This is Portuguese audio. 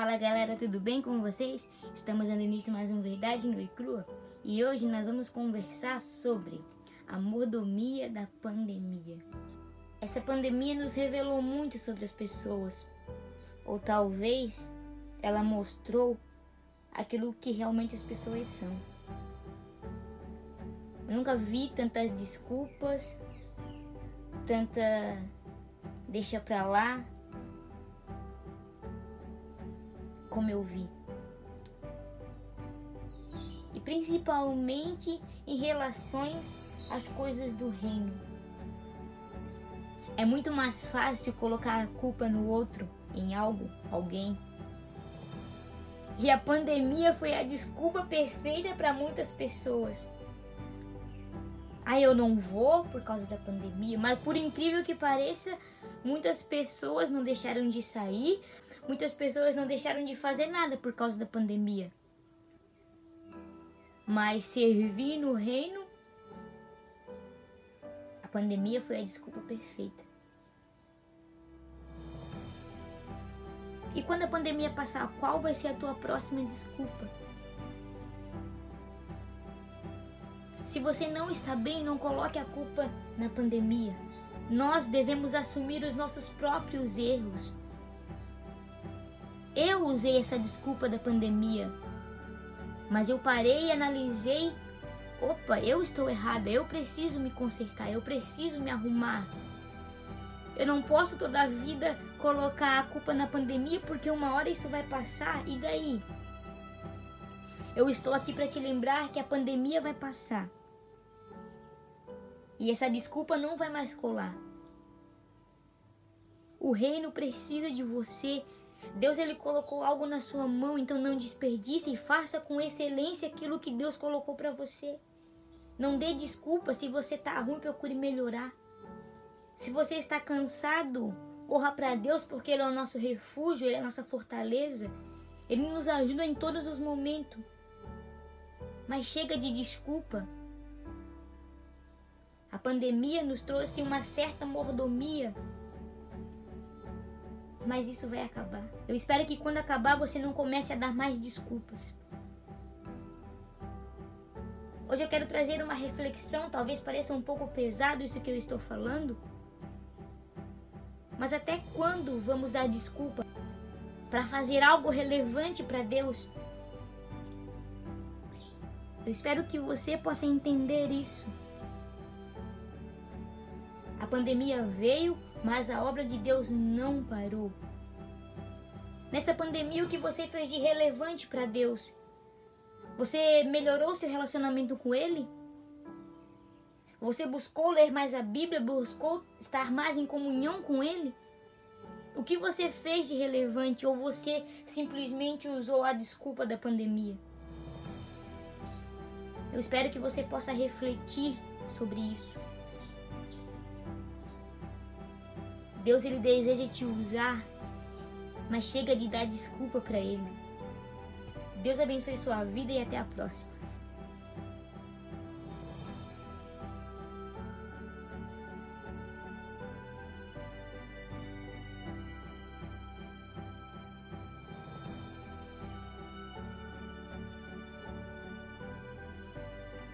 Fala galera, tudo bem com vocês? Estamos dando início mais um Verdade no e Crua e hoje nós vamos conversar sobre a mordomia da pandemia. Essa pandemia nos revelou muito sobre as pessoas, ou talvez ela mostrou aquilo que realmente as pessoas são. Eu nunca vi tantas desculpas, tanta deixa pra lá, como eu vi. E principalmente em relações às coisas do reino. É muito mais fácil colocar a culpa no outro, em algo, alguém. E a pandemia foi a desculpa perfeita para muitas pessoas. Ah, eu não vou por causa da pandemia, mas por incrível que pareça, muitas pessoas não deixaram de sair, Muitas pessoas não deixaram de fazer nada por causa da pandemia. Mas servir no reino, a pandemia foi a desculpa perfeita. E quando a pandemia passar, qual vai ser a tua próxima desculpa? Se você não está bem, não coloque a culpa na pandemia. Nós devemos assumir os nossos próprios erros. Eu usei essa desculpa da pandemia, mas eu parei e analisei: opa, eu estou errada, eu preciso me consertar, eu preciso me arrumar. Eu não posso toda a vida colocar a culpa na pandemia porque uma hora isso vai passar e daí? Eu estou aqui para te lembrar que a pandemia vai passar. E essa desculpa não vai mais colar. O reino precisa de você Deus ele colocou algo na sua mão, então não desperdice e faça com excelência aquilo que Deus colocou para você. Não dê desculpa se você está ruim, procure melhorar. Se você está cansado, corra para Deus porque ele é o nosso refúgio, ele é a nossa fortaleza. Ele nos ajuda em todos os momentos. Mas chega de desculpa. A pandemia nos trouxe uma certa mordomia mas isso vai acabar. Eu espero que quando acabar você não comece a dar mais desculpas. Hoje eu quero trazer uma reflexão, talvez pareça um pouco pesado isso que eu estou falando. Mas até quando vamos dar desculpa para fazer algo relevante para Deus? Eu espero que você possa entender isso. A pandemia veio mas a obra de Deus não parou. Nessa pandemia, o que você fez de relevante para Deus? Você melhorou seu relacionamento com Ele? Você buscou ler mais a Bíblia? Buscou estar mais em comunhão com Ele? O que você fez de relevante ou você simplesmente usou a desculpa da pandemia? Eu espero que você possa refletir sobre isso. Deus ele deseja te usar, mas chega de dar desculpa para ele. Deus abençoe sua vida e até a próxima.